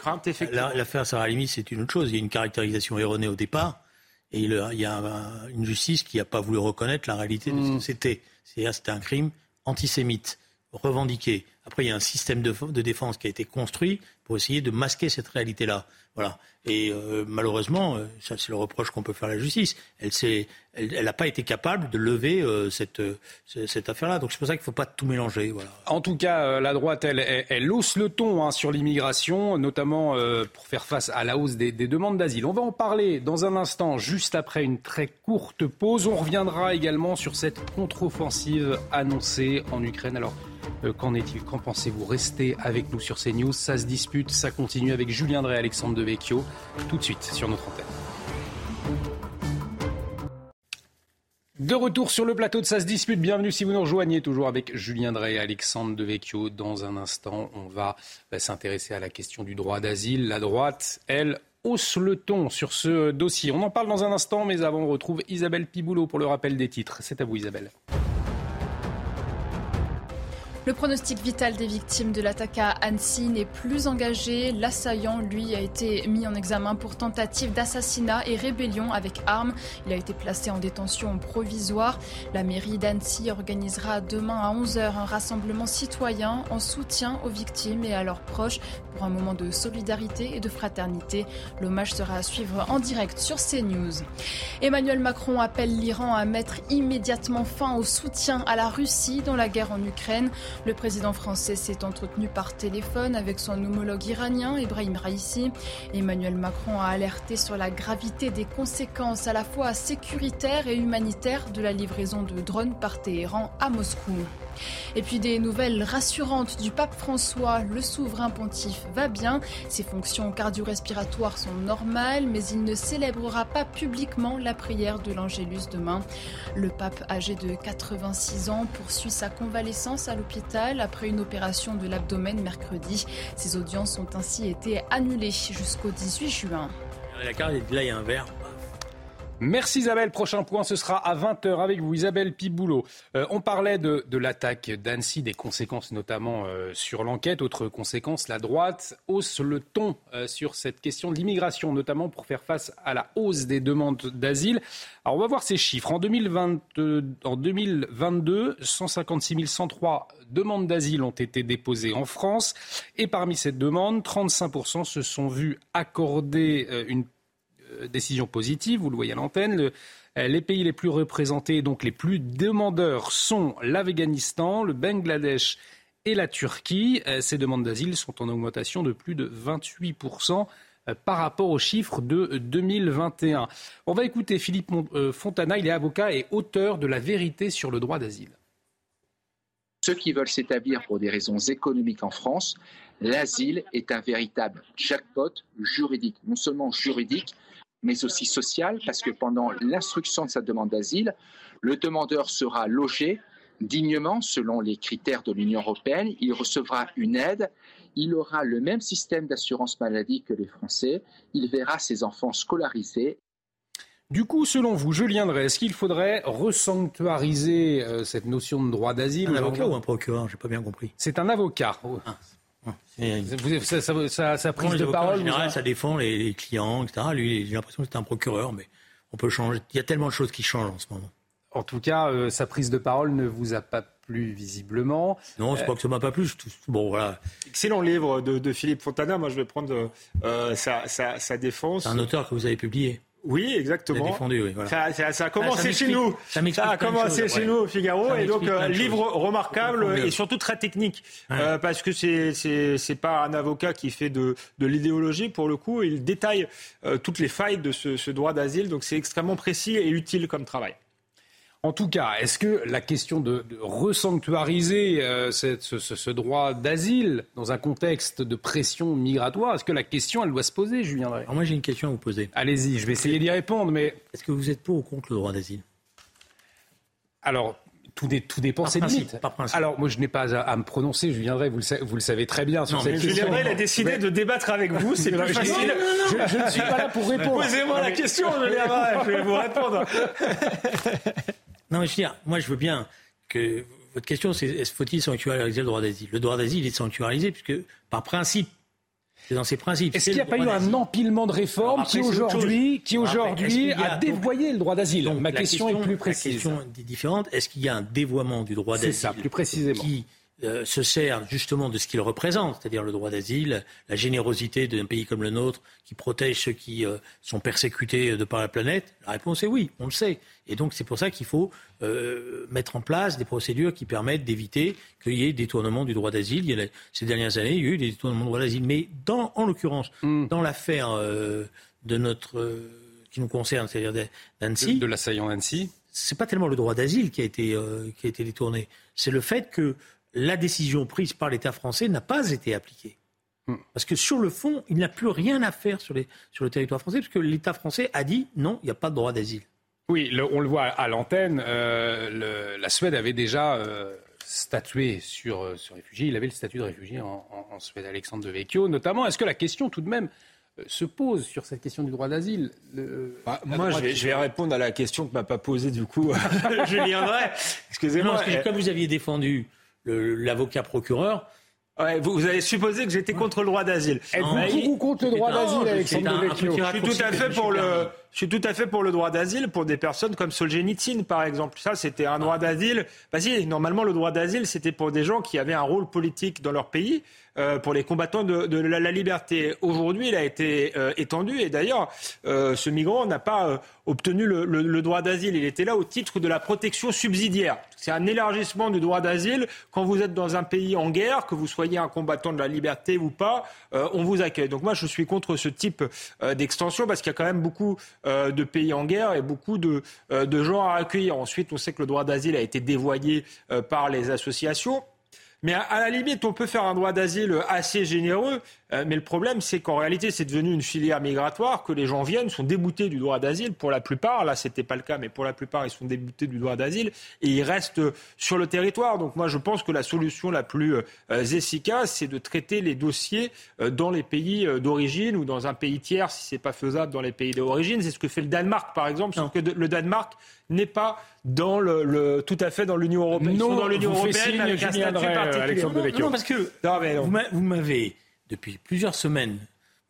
C: L'affaire Sarah Halimi, c'est une autre chose. Il y a une caractérisation erronée au départ. Et il y a une justice qui n'a pas voulu reconnaître la réalité de ce que hmm. c'était. C'est-à-dire c'était un crime antisémite, revendiqué. Après, il y a un système de, de défense qui a été construit pour essayer de masquer cette réalité-là. Voilà. Et euh, malheureusement, euh, ça c'est le reproche qu'on peut faire à la justice. Elle n'a elle, pas été capable de lever euh, cette, cette affaire-là. Donc c'est pour ça qu'il ne faut pas tout mélanger.
B: En tout cas, la droite, elle, elle, hausse le ton hein, sur l'immigration, notamment pour faire face à la hausse des, des demandes d'asile. On va en parler dans un instant, juste après une très courte pause. On reviendra également sur cette contre-offensive annoncée en Ukraine. Alors, qu'en est-il? Qu'en pensez-vous? Restez avec nous sur CNews. Ça se dispute, ça continue avec Julien Drey et Alexandre Devecchio tout de suite sur notre antenne. De retour sur le plateau de Ça se dispute. Bienvenue si vous nous rejoignez, toujours avec Julien Drey et Alexandre Devecchio. Dans un instant, on va bah, s'intéresser à la question du droit d'asile. La droite, elle, hausse le ton sur ce dossier. On en parle dans un instant, mais avant, on retrouve Isabelle Piboulot pour le rappel des titres. C'est à vous, Isabelle.
D: Le pronostic vital des victimes de l'attaque à Annecy n'est plus engagé. L'assaillant, lui, a été mis en examen pour tentative d'assassinat et rébellion avec armes. Il a été placé en détention provisoire. La mairie d'Annecy organisera demain à 11h un rassemblement citoyen en soutien aux victimes et à leurs proches pour un moment de solidarité et de fraternité. L'hommage sera à suivre en direct sur CNews. Emmanuel Macron appelle l'Iran à mettre immédiatement fin au soutien à la Russie dans la guerre en Ukraine. Le président français s'est entretenu par téléphone avec son homologue iranien, Ibrahim Raisi. Emmanuel Macron a alerté sur la gravité des conséquences à la fois sécuritaires et humanitaires de la livraison de drones par Téhéran à Moscou. Et puis des nouvelles rassurantes du pape François. Le souverain pontife va bien. Ses fonctions cardio-respiratoires sont normales, mais il ne célébrera pas publiquement la prière de l'Angélus demain. Le pape âgé de 86 ans poursuit sa convalescence à l'hôpital après une opération de l'abdomen mercredi. Ses audiences ont ainsi été annulées jusqu'au 18 juin.
C: Là, il y a un verre.
B: Merci Isabelle. Prochain point, ce sera à 20h avec vous, Isabelle Piboulot. Euh, on parlait de, l'attaque d'Annecy, des conséquences notamment euh, sur l'enquête. Autre conséquence, la droite hausse le ton euh, sur cette question de l'immigration, notamment pour faire face à la hausse des demandes d'asile. Alors on va voir ces chiffres. En, 2020, en 2022, 156 103 demandes d'asile ont été déposées en France. Et parmi ces demandes, 35% se sont vus accorder une décision positive, vous le voyez à l'antenne. Euh, les pays les plus représentés, donc les plus demandeurs, sont l'Afghanistan, le Bangladesh et la Turquie. Euh, ces demandes d'asile sont en augmentation de plus de 28% par rapport aux chiffres de 2021. On va écouter Philippe Fontana, il est avocat et auteur de La vérité sur le droit d'asile.
N: Ceux qui veulent s'établir pour des raisons économiques en France, l'asile est un véritable jackpot juridique, non seulement juridique, mais aussi sociale, parce que pendant l'instruction de sa demande d'asile, le demandeur sera logé dignement selon les critères de l'Union européenne, il recevra une aide, il aura le même système d'assurance maladie que les Français, il verra ses enfants scolarisés.
B: Du coup, selon vous, Julien Drey, est-ce qu'il faudrait resanctuariser euh, cette notion de droit d'asile?
C: Un avocat ou un procureur? J'ai pas bien compris.
B: C'est un avocat. Ah. Ça, prise de parole.
C: En général, ça défend les, clients, etc. Lui, j'ai l'impression que c'est un procureur, mais on peut changer. Il y a tellement de choses qui changent en ce moment.
B: En tout cas, euh, sa prise de parole ne vous a pas plu visiblement.
C: Non, c'est pas que ça m'a pas plu. Bon, voilà.
E: Excellent livre de, Philippe Fontana. Moi, je vais prendre euh, sa, sa, défense.
C: C'est un auteur que vous avez publié.
E: Oui, exactement.
C: Défendu, oui,
E: ça, a commencé chez nous. Ça, a commencé chez nous au Figaro et donc euh, livre remarquable et surtout très technique euh, parce que c'est c'est pas un avocat qui fait de de l'idéologie pour le coup. Il détaille euh, toutes les failles de ce, ce droit d'asile donc c'est extrêmement précis et utile comme travail.
B: En tout cas, est-ce que la question de, de resanctuariser euh, ce, droit d'asile dans un contexte de pression migratoire, est-ce que la question, elle doit se poser, Julien
C: Alors moi, j'ai une question à vous poser.
B: Allez-y, je vais essayer d'y répondre, mais...
C: Est-ce que vous êtes pour ou contre le droit d'asile?
B: Alors, tout, tout dépend, c'est limite. Alors, moi, je n'ai pas à, me prononcer, je viendrai, vous le, vous le savez très bien sur cette question.
E: Julien a décidé de débattre avec vous, c'est plus facile.
B: Je, ne suis pas là pour répondre.
E: Posez-moi la question, Julien je vais vous répondre.
C: Non, mais je veux dire, moi, je veux bien que votre question, c'est faut-il sanctuariser le droit d'asile? Le droit d'asile est sanctuarisé puisque, par principe, c'est dans ses principes.
B: Est-ce qu'il n'y a pas eu un empilement de réformes qui aujourd'hui, qui aujourd'hui a, dévoyé le droit d'asile? Ma question, est plus précise.
C: La question est différente. Est-ce qu'il y a un dévoiement du droit d'asile
B: C'est ça, plus précisément.
C: Qui euh, se sert justement de ce qu'il représente, c'est-à-dire le droit d'asile, la générosité d'un pays comme le nôtre qui protège ceux qui euh, sont persécutés de par la planète La réponse est oui, on le sait. Et donc c'est pour ça qu'il faut euh, mettre en place des procédures qui permettent d'éviter qu'il y ait détournement du droit d'asile. Il ces dernières années, il y a eu des détournements du droit d'asile. Mais dans, en l'occurrence, hmm. dans l'affaire de notre qui nous concerne, c'est-à-dire d'Annecy,
B: de, de l'assaillant Annecy,
C: c'est pas tellement le droit d'asile qui a été qui a été détourné, c'est le fait que la décision prise par l'État français n'a pas été appliquée. Hmm. Parce que sur le fond, il n'a plus rien à faire sur, le territoire français, parce que l'État français a dit non, il n'y a pas de droit d'asile.
B: Oui, on le voit à l'antenne. la Suède avait déjà statué sur ce réfugié. Il avait le statut de réfugié en, en Suède, Alexandre de Vecchio, notamment. Est-ce que la question, tout de même, euh, se pose sur cette question du droit d'asile
E: bah, Moi, je vais, répondre à la question que m'a pas posée du coup Julien Drey.
C: Excusez-moi. Parce que comme vous aviez défendu l'avocat procureur,
E: Ouais, vous, vous, avez supposé que j'étais contre le droit d'asile.
B: Êtes-vous contre le droit d'asile, Alexandre
E: Je suis tout à fait pour le. Je suis tout à fait pour le droit d'asile pour des personnes comme Solzhenitsyn, par exemple. Ça, c'était un droit d'asile. Bah si, normalement, le droit d'asile, c'était pour des gens qui avaient un rôle politique dans leur pays. Euh, pour les combattants de, de la, la, liberté. Aujourd'hui, il a été euh, étendu et d'ailleurs, euh, ce migrant n'a pas euh, obtenu le, le, le droit d'asile. Il était là au titre de la protection subsidiaire. C'est un élargissement du droit d'asile. Quand vous êtes dans un pays en guerre, que vous soyez un combattant de la liberté ou pas, on vous accueille. Donc moi, je suis contre ce type d'extension parce qu'il y a quand même beaucoup de pays en guerre et beaucoup de, de gens à accueillir. Ensuite, on sait que le droit d'asile a été dévoyé par les associations. Mais à, la limite, on peut faire un droit d'asile assez généreux. Euh, mais le problème, c'est qu'en réalité, c'est devenu une filière migratoire, que les gens viennent, sont déboutés du droit d'asile pour la plupart. Là, c'était pas le cas, mais pour la plupart, ils sont déboutés du droit d'asile et ils restent sur le territoire. Donc moi, je pense que la solution la plus euh, efficace, c'est de traiter les dossiers euh, dans les pays d'origine ou dans un pays tiers, si c'est pas faisable dans les pays d'origine. C'est ce que fait le Danemark, par exemple, sauf que le Danemark n'est pas dans le, tout à fait dans l'Union européenne.
C: Non,
E: dans l'Union
C: européenne avec un statut particulier. Non, non, parce que vous m'avez depuis plusieurs semaines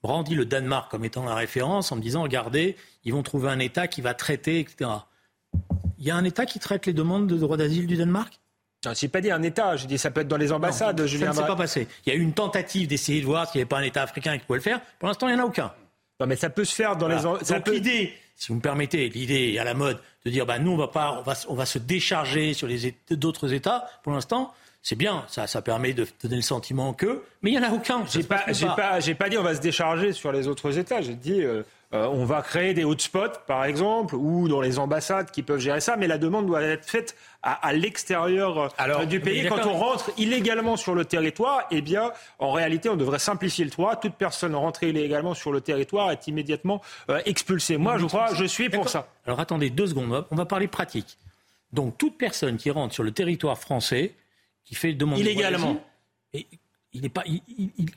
C: brandi le Danemark comme étant la référence en me disant regardez, ils vont trouver un État qui va traiter, etc. Il y a un État qui traite les demandes de droit d'asile du Danemark?
E: Je n'ai pas dit un État, j'ai dit ça peut être dans les ambassades.
C: Non, ça ne s'est pas passé. Il y a eu une tentative d'essayer de voir s'il n'y avait pas un État africain qui pouvait le faire. Pour l'instant, il n'y en a aucun.
E: Non, mais ça peut se faire dans les.
C: Donc l'idée, si vous me permettez, l'idée à la mode de dire, bah, nous, on va pas, on va, on va se décharger sur les d'autres États. Pour l'instant, c'est bien, ça, ça permet de donner le sentiment que, mais il n'y en a aucun.
E: J'ai pas, j'ai pas, j'ai pas dit on va se décharger sur les autres États. J'ai dit euh, euh, on va créer des hotspots, par exemple, ou dans les ambassades qui peuvent gérer ça, mais la demande doit être faite à, l'extérieur euh, du pays. Quand on rentre illégalement sur le territoire, eh bien, en réalité, on devrait simplifier le droit. Toute personne rentrée illégalement sur le territoire est immédiatement expulsée. Moi, je crois, je suis pour ça.
C: Alors attendez deux secondes, on va parler pratique. Donc toute personne qui rentre sur le territoire français qui fait demande
E: illégalement.
C: Et il est pas,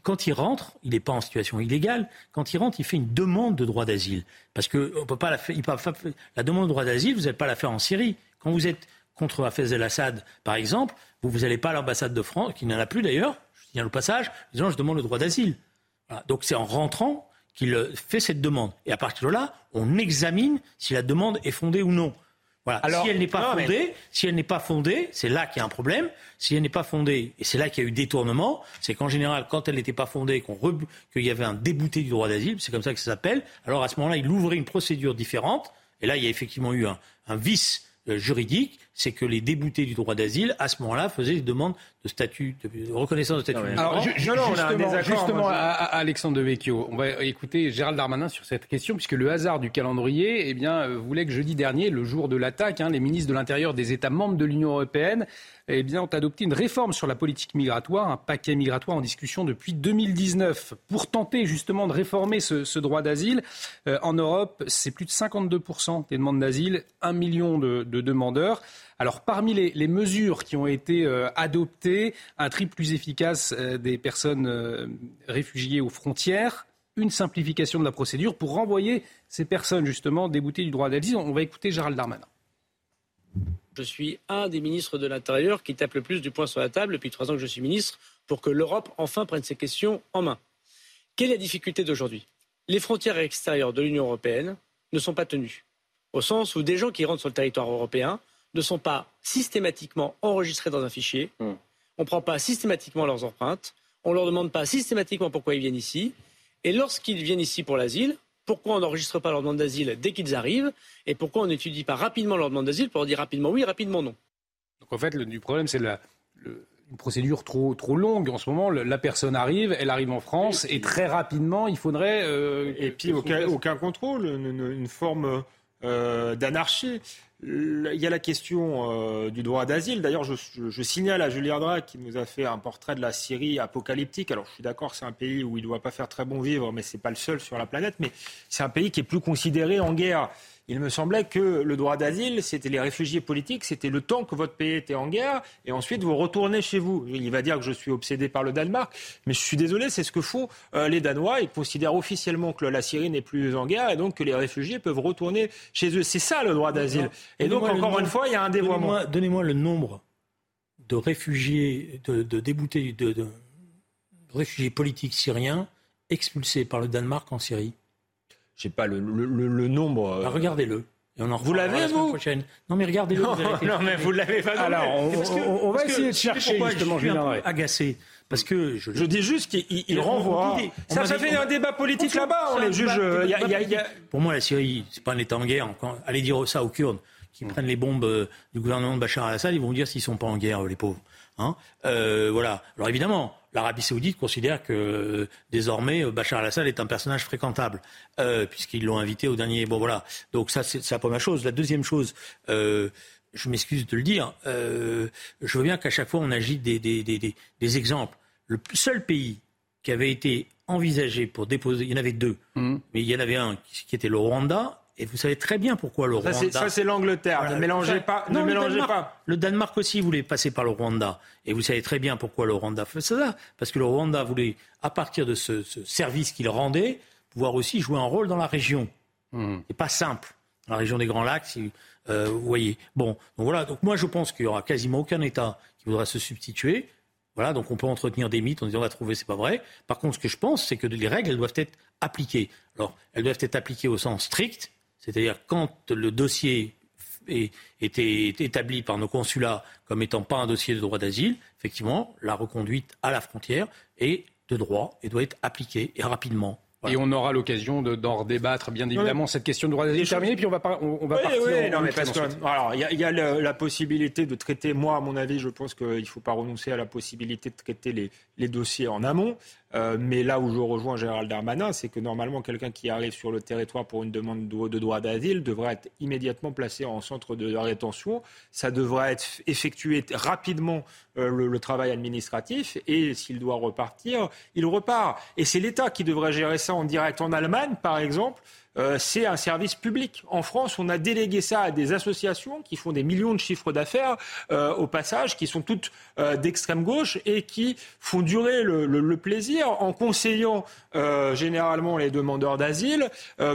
C: quand il rentre, il n'est pas en situation illégale. Quand il rentre, il fait une demande de droit d'asile. Parce que on peut pas la, faire, il peut la demande de droit d'asile, vous n'allez pas la faire en Syrie. Quand vous êtes contre Hafez el-Assad, par exemple, vous n'allez pas à l'ambassade de France, qui n'en a plus d'ailleurs, je tiens le passage, disant je demande le droit d'asile. Donc c'est en rentrant qu'il fait cette demande. Et à partir de là, on examine si la demande est fondée ou non. Voilà. Alors, si elle n'est pas fondée, si elle n'est pas fondée, c'est là qu'il y a un problème. Si elle n'est pas fondée, et c'est là qu'il y a eu détournement, c'est qu'en général, quand elle n'était pas fondée, qu'on qu'il y avait un débouté du droit d'asile, c'est comme ça que ça s'appelle. Alors à ce moment-là, il ouvrait une procédure différente. Et là, il y a effectivement eu un, un vice euh, juridique, c'est que les déboutés du droit d'asile, à ce moment-là, faisaient des demandes de statut, de reconnaissance de statut.
B: Alors, justement, justement à, Alexandre de Vecchio, on va écouter Gérald Darmanin sur cette question, puisque le hasard du calendrier eh bien, euh, voulait que jeudi dernier, le jour de l'attaque, hein, les ministres de l'Intérieur des États membres de l'Union européenne eh bien, ont adopté une réforme sur la politique migratoire, un paquet migratoire en discussion depuis 2019. Pour tenter justement de réformer ce, droit d'asile, euh, en Europe, c'est plus de 52% des demandes d'asile, un million de, demandeurs. Alors parmi les, mesures qui ont été euh, adoptées, un tri plus efficace euh, des personnes réfugiées aux frontières, une simplification de la procédure pour renvoyer ces personnes justement déboutées du droit d'asile. On va écouter Gérald Darmanin.
O: Je suis un des ministres de l'Intérieur qui tape le plus du poing sur la table depuis trois ans que je suis ministre pour que l'Europe enfin prenne ces questions en main. Quelle est la difficulté d'aujourd'hui? Les frontières extérieures de l'Union européenne ne sont pas tenues, au sens où des gens qui rentrent sur le territoire européen ne sont pas systématiquement enregistrés dans un fichier, hmm. on ne prend pas systématiquement leurs empreintes, on ne leur demande pas systématiquement pourquoi ils viennent ici, et lorsqu'ils viennent ici pour l'asile, pourquoi on n'enregistre pas leur demande d'asile dès qu'ils arrivent et pourquoi on n'étudie pas rapidement leur demande d'asile pour leur dire rapidement oui, rapidement non.
B: Donc en fait, le, du problème, c'est la, une procédure trop, trop longue. En ce moment, la personne arrive, elle arrive en France et, très rapidement, il faudrait.
E: Euh, et puis aucun, aucun, contrôle, une, forme euh, d'anarchie. Il y a la question euh, du droit d'asile. D'ailleurs, je, signale à Julien Drake qui nous a fait un portrait de la Syrie apocalyptique. Alors, je suis d'accord, c'est un pays où il ne doit pas faire très bon vivre, mais ce n'est pas le seul sur la planète. Mais c'est un pays qui est plus considéré en guerre il me semblait que le droit d'asile, c'était les réfugiés politiques, c'était le temps que votre pays était en guerre, et ensuite vous retournez chez vous. Il va dire que je suis obsédé par le Danemark, mais je suis désolé, c'est ce que font euh, les Danois. Ils considèrent officiellement que la Syrie n'est plus en guerre, et donc que les réfugiés peuvent retourner chez eux. C'est ça le droit d'asile. Et donc, encore une fois, il y a un dévoiement.
C: Donnez-moi le nombre de réfugiés, de, déboutés, de réfugiés politiques syriens expulsés par le Danemark en Syrie.
E: Je sais pas le, le, nombre.
C: Euh. Bah, regardez-le.
E: vous l'avez, vous
C: Non, mais regardez-le.
E: Non, non, mais vous l'avez pas.
B: Alors, on, va essayer de chercher justement.
C: Je suis un peu agacé. Parce que
E: je, je dis juste qu'il renvoie. Ça, ça fait un débat politique là-bas. On les juge. Euh,
C: Pour moi, la Syrie, c'est pas un État en guerre. Allez dire ça aux Kurdes qui prennent les bombes euh, du gouvernement de Bachar al-Assad. Ils vont vous dire s'ils sont pas en guerre, les pauvres. Hein voilà. Alors évidemment, l'Arabie saoudite considère que euh, désormais euh, Bachar al-Assad est un personnage fréquentable, euh, puisqu'ils l'ont invité au dernier. Bon voilà, donc ça c'est la première chose. La deuxième chose, je m'excuse de le dire, je veux bien qu'à chaque fois on agite des, des, exemples. Le seul pays qui avait été envisagé pour déposer, il y en avait deux, mmh. mais il y en avait un qui était le Rwanda et vous savez très bien pourquoi le Rwanda.
E: Ça, c'est l'Angleterre. ne mélangez pas. ne mélangez
C: le
E: pas.
C: Le Danemark aussi voulait passer par le Rwanda. Et vous savez très bien pourquoi le Rwanda fait ça. Parce que le Rwanda voulait, à partir de ce, service qu'il rendait, pouvoir aussi jouer un rôle dans la région. Hmm. C'est pas simple. Dans la région des Grands Lacs, si, euh, vous voyez. Bon, donc voilà. Donc moi, je pense qu'il y aura quasiment aucun État qui voudra se substituer. Voilà, donc on peut entretenir des mythes en disant on va trouver, c'est pas vrai. Par contre, ce que je pense, c'est que les règles, elles doivent être appliquées. Alors, elles doivent être appliquées au sens strict, c'est-à-dire quand le dossier était établi par nos consulats comme étant pas un dossier de droit d'asile, effectivement, la reconduite à la frontière est de droit et doit être appliquée et rapidement.
B: Et on aura l'occasion d'en redébattre, bien évidemment, cette question de droit d'asile terminée, puis on va, on, va partir.
E: Oui, non, mais parce que, alors, il y a, la, possibilité de traiter, moi, à mon avis, je pense qu'il ne faut pas renoncer à la possibilité de traiter les, les dossiers en amont. Euh, mais là où je rejoins Gérald Darmanin, c'est que normalement, quelqu'un qui arrive sur le territoire pour une demande de, droit d'asile devrait être immédiatement placé en centre de rétention. Ça devrait être effectué rapidement euh, le, travail administratif et s'il doit repartir, il repart. Et c'est l'État qui devrait gérer ça en direct. En Allemagne, par exemple, euh, c'est un service public. En France, on a délégué ça à des associations qui font des millions de chiffres d'affaires euh, au passage, qui sont toutes d'extrême gauche et qui font durer le, plaisir en conseillant généralement les demandeurs d'asile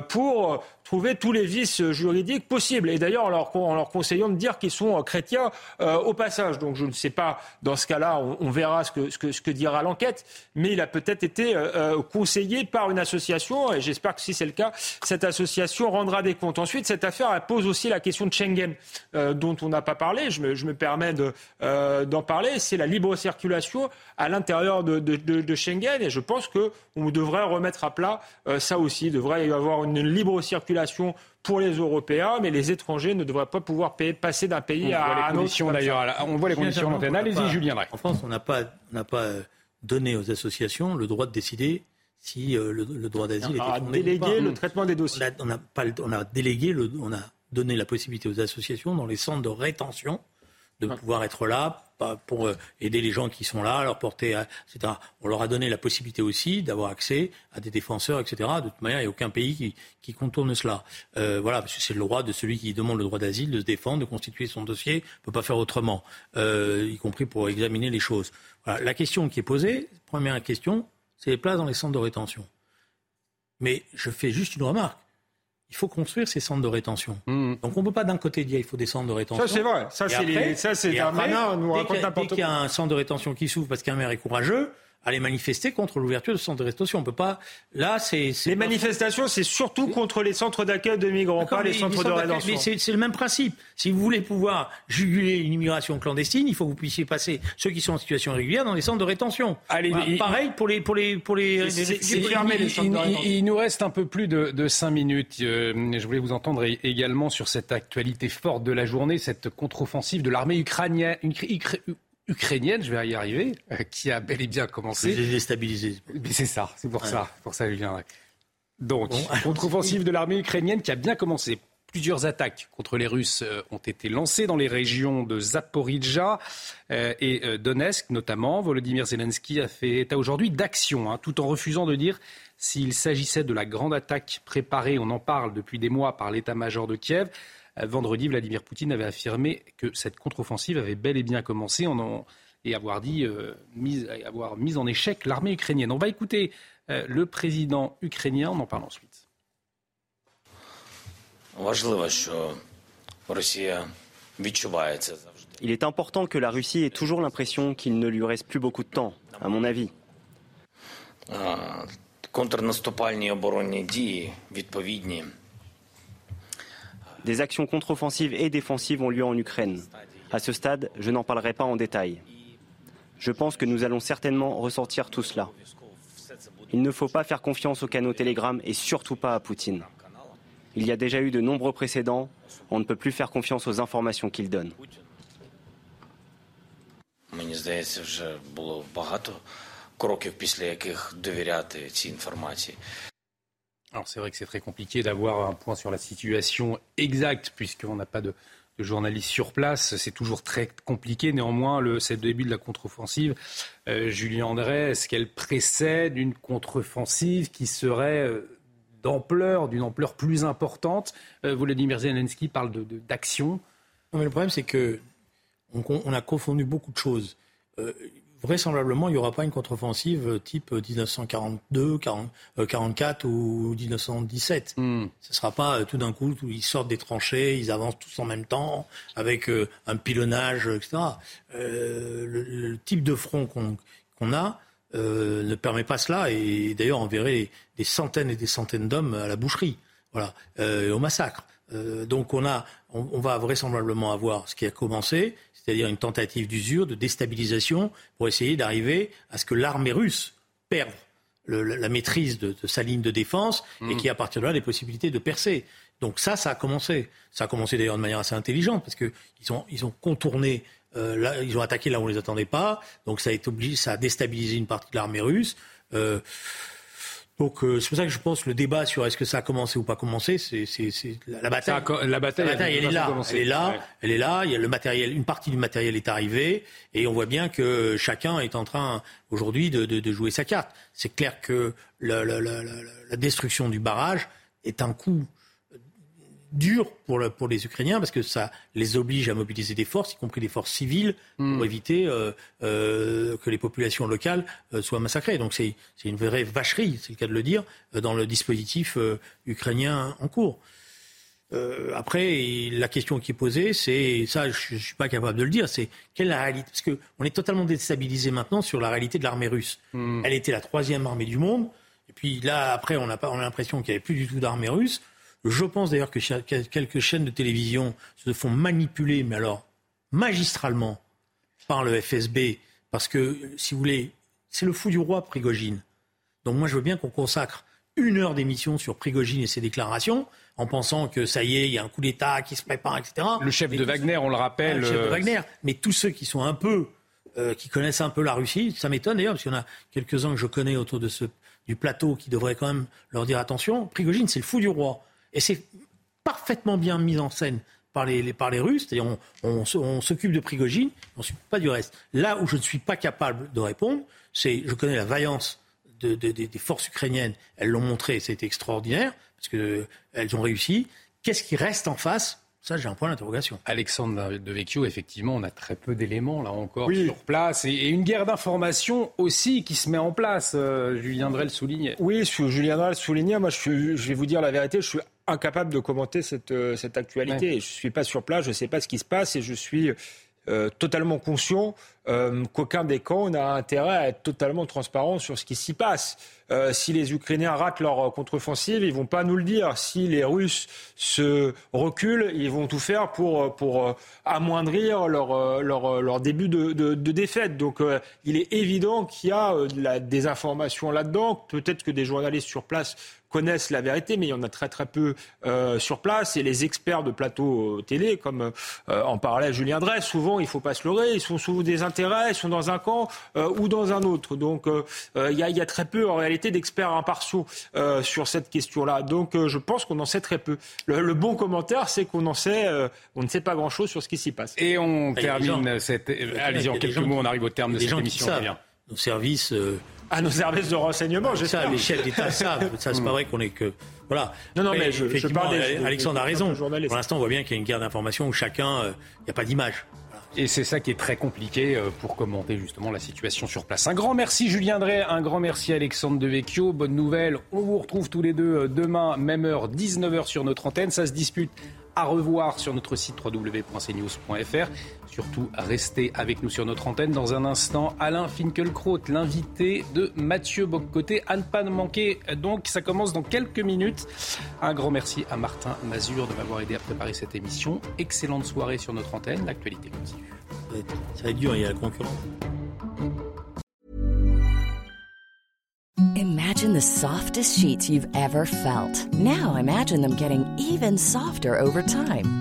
E: pour trouver tous les vices juridiques possibles. Et d'ailleurs, en leur, conseillant de dire qu'ils sont euh, chrétiens euh, au passage. Donc je ne sais pas, dans ce cas-là, on, verra ce que, ce que, ce que dira l'enquête, mais il a peut-être été euh, conseillé par une association, et j'espère que si c'est le cas, cette association rendra des comptes. Ensuite, cette affaire elle pose aussi la question de Schengen, dont on n'a pas parlé, je me, je me permets d'en parler, c'est la libre circulation à l'intérieur de, de, de, Schengen, et je pense qu'on devrait remettre à plat ça aussi, il devrait y avoir une libre circulation pour les Européens, mais les étrangers ne devraient pas pouvoir payer, passer d'un pays à un autre.
B: D'ailleurs, on voit les conditions Allez-y, Julien.
C: En France, on n'a pas, pas donné aux associations le droit de décider si euh, le, droit d'asile était
E: fondé délégué le traitement des dossiers.
C: On a, pas, on a délégué, le, on a donné la possibilité aux associations dans les centres de rétention de pouvoir être là pour euh, aider les gens qui sont là, leur porter, etc. On leur a donné la possibilité aussi d'avoir accès à des défenseurs, etc. De toute manière, il n'y a aucun pays qui, contourne cela. Euh, voilà, parce que c'est le droit de celui qui demande le droit d'asile de se défendre, de constituer son dossier, ne peut pas faire autrement, euh, y compris pour examiner les choses. Voilà. La question qui est posée, première question, c'est les places dans les centres de rétention. Mais je fais juste une remarque il faut construire ces centres de rétention. Mmh. Donc on ne peut pas d'un côté dire il faut des centres de rétention.
E: Ça c'est vrai. Ça c'est un malin nous raconte
C: n'importe quoi. Dès qu'il y a un centre de rétention qui s'ouvre parce qu'un maire est courageux, aller manifester contre l'ouverture de centres de rétention. On peut pas. Là, c'est.
E: Les manifestations, c'est surtout contre les centres d'accueil de migrants, pas les centres, de rétention.
C: Mais c'est le même principe. Si vous voulez pouvoir juguler une immigration clandestine, il faut que vous puissiez passer ceux qui sont en situation régulière dans les centres de rétention. Allez, pareil pour les pour les pour les.
B: il, nous reste un peu plus de, de cinq minutes. Euh, je voulais vous entendre également sur cette actualité forte de la journée, cette contre-offensive de l'armée ukrainienne ukrainienne, je vais y arriver, euh, qui a bel et bien commencé.
C: C'est déstabilisé.
B: Mais c'est ça, c'est pour ça, pour ça, Julien. Donc, contre-offensive de l'armée ukrainienne qui a bien commencé. Plusieurs attaques contre les Russes euh, ont été lancées dans les régions de Zaporizhzhia euh, et Donetsk notamment. Volodymyr Zelensky a fait état aujourd'hui d'action, hein, tout en refusant de dire s'il s'agissait de la grande attaque préparée, on en parle depuis des mois par l'état-major de Kiev. Vendredi, Vladimir Poutine avait affirmé que cette contre-offensive avait bel et bien commencé et avoir, dit, avoir mis en échec l'armée ukrainienne. On va écouter le président ukrainien, on en parle ensuite.
P: Il est important que la Russie ait toujours l'impression qu'il ne lui reste plus beaucoup de temps, à mon avis. Des actions contre-offensives et défensives ont lieu en Ukraine. À ce stade, je n'en parlerai pas en détail. Je pense que nous allons certainement ressortir tout cela. Il ne faut pas faire confiance au canaux Telegram et surtout pas à Poutine. Il y a déjà eu de nombreux précédents. On ne peut plus faire confiance aux informations qu'il donne.
B: Alors c'est vrai que c'est très compliqué d'avoir un point sur la situation exacte puisqu'on n'a pas de, journalistes sur place. C'est toujours très compliqué. Néanmoins, c'est le début de la contre-offensive. Euh, Julien André, est-ce qu'elle précède une contre-offensive qui serait euh, d'ampleur, d'une ampleur plus importante? Euh, Volodymyr Zelensky parle d'action.
C: De, mais le problème, c'est que on, a confondu beaucoup de choses. Euh, vraisemblablement, il n'y aura pas une contre-offensive type 1942, 40, 44 ou 1917. Hmm. Ce ne sera pas euh, tout d'un coup, ils sortent des tranchées, ils avancent tous en même temps, avec un pilonnage, etc. Le, type de front qu'on a, euh, ne permet pas cela. Et d'ailleurs, on verrait des centaines et des centaines d'hommes à la boucherie, voilà, euh, au massacre. Euh, donc on, a, on, va vraisemblablement avoir ce qui a commencé, c'est-à-dire une tentative d'usure, de déstabilisation, pour essayer d'arriver à ce que l'armée russe perde la, maîtrise de, sa ligne de défense et mmh. qui à partir de là des possibilités de percer. Donc ça, ça a commencé. Ça a commencé d'ailleurs de manière assez intelligente parce qu'ils ont, ils ont contourné euh, là, ils ont attaqué là où on les attendait pas, donc ça a, été obligé, ça a déstabilisé une partie de l'armée russe. Euh, donc euh, c'est pour ça que je pense que le débat sur est-ce que ça a commencé ou pas commencé, c'est la, bataille.
B: la bataille,
C: elle, est là, elle est là, elle est là. Il y a le matériel, une partie du matériel est arrivée, et on voit bien que chacun est en train aujourd'hui de, de, de, jouer sa carte. C'est clair que la, la, la, destruction du barrage est un coup dur pour, pour les Ukrainiens parce que ça les oblige à mobiliser des forces, y compris des forces civiles, pour hmm. éviter euh, euh, que les populations locales euh, soient massacrées. Donc c'est une vraie vacherie, c'est le cas de le dire, dans le dispositif ukrainien en cours. après, la question qui est posée, c'est ça, je, ne suis pas capable de le dire, c'est quelle est la réalité Parce que on est totalement déstabilisé maintenant sur la réalité de l'armée russe. Hmm. Elle était la troisième armée du monde, et puis là, après, on a, on a l'impression qu'il n'y avait plus du tout d'armée russe. Je pense d'ailleurs que quelques chaînes de télévision se font manipuler, mais alors magistralement, par le FSB, parce que, si vous voulez, c'est le fou du roi, Prigogine. Donc moi, je veux bien qu'on consacre une heure d'émission sur Prigogine et ses déclarations, en pensant que ça y est, il y a un coup d'État qui se prépare, etc.
B: Le chef de Wagner, on le rappelle.
C: le chef de euh, Wagner. Mais tous ceux qui sont un peu, euh, qui connaissent un peu la Russie, ça m'étonne d'ailleurs, parce qu'il y en a quelques-uns que je connais autour de ce, du plateau qui devraient quand même leur dire attention. Prigogine, c'est le fou du roi. Et c'est parfaitement bien mis en scène par les, par les Russes, c'est-à-dire on, on, s'occupe de Prigogine, on ne s'occupe pas du reste. Là où je ne suis pas capable de répondre, c'est, je connais la vaillance de, des forces ukrainiennes, elles l'ont montré, c'était extraordinaire, parce qu'elles ont réussi. Qu'est-ce qui reste en face? Ça, j'ai un point d'interrogation.
B: Alexandre de Vecchio, effectivement, on a très peu d'éléments là encore sur place et, une guerre d'information aussi qui se met en place. Euh, Julien Drel souligne.
E: Oui, Julien Drel souligne. Moi, je, je, vais vous dire la vérité. Je suis incapable de commenter cette, euh, cette actualité. Je ne suis pas sur place, je ne sais pas ce qui se passe et je suis euh, totalement conscient euh, qu'aucun des camps n'a intérêt à être totalement transparent sur ce qui s'y passe. Euh, si les Ukrainiens ratent leur contre-offensive, ils vont pas nous le dire. Si les Russes se reculent, ils vont tout faire pour, pour amoindrir leur, leur, leur début de, de, défaite. Donc il est évident qu'il y a de la désinformation là-dedans. Peut-être que des journalistes sur place connaissent la vérité, mais il y en a très très peu euh, sur place. Et les experts de plateau télé, comme euh, en parlait Julien Drey, souvent, il faut pas se leurrer, ils sont sous des intérêts sont dans un camp ou dans un autre. Donc il y, a très peu en réalité d'experts impartiaux sur cette question-là. Donc je pense qu'on en sait très peu. Le, bon commentaire, c'est qu'on en sait, on ne sait pas grand-chose sur ce qui s'y passe.
B: Et on termine cette. Allez-y en quelques mots, on arrive au terme de cette émission.
C: Nos services
E: à nos services de renseignement,
C: Ça, les chefs d'État savent. Ça, c'est pas vrai qu'on est que. Voilà. Non, non, mais je, je parle Alexandre a raison. Pour l'instant, on voit bien qu'il y a une guerre d'information où chacun, euh, il n'y a pas d'image.
B: Et c'est ça qui est très compliqué euh, pour commenter justement la situation sur place. Un grand merci Julien Drey, un grand merci Alexandre Devecchio. Bonne nouvelle, on vous retrouve tous les deux euh, demain, même heure, 19h sur notre antenne. Ça se dispute à revoir sur notre site www.cnews.fr. Surtout, restez avec nous sur notre antenne. Dans un instant, Alain Finkielkraut, l'invité de Mathieu Boccoté. À ne pas manquer, donc, ça commence dans quelques minutes. Un grand merci à Martin Mazur de m'avoir aidé à préparer cette émission. Excellente soirée sur notre antenne. L'actualité continue.
C: Ça va être dur, il y a la concurrence.
Q: Imagine the softest sheets you've ever felt. Now imagine them getting even softer over time.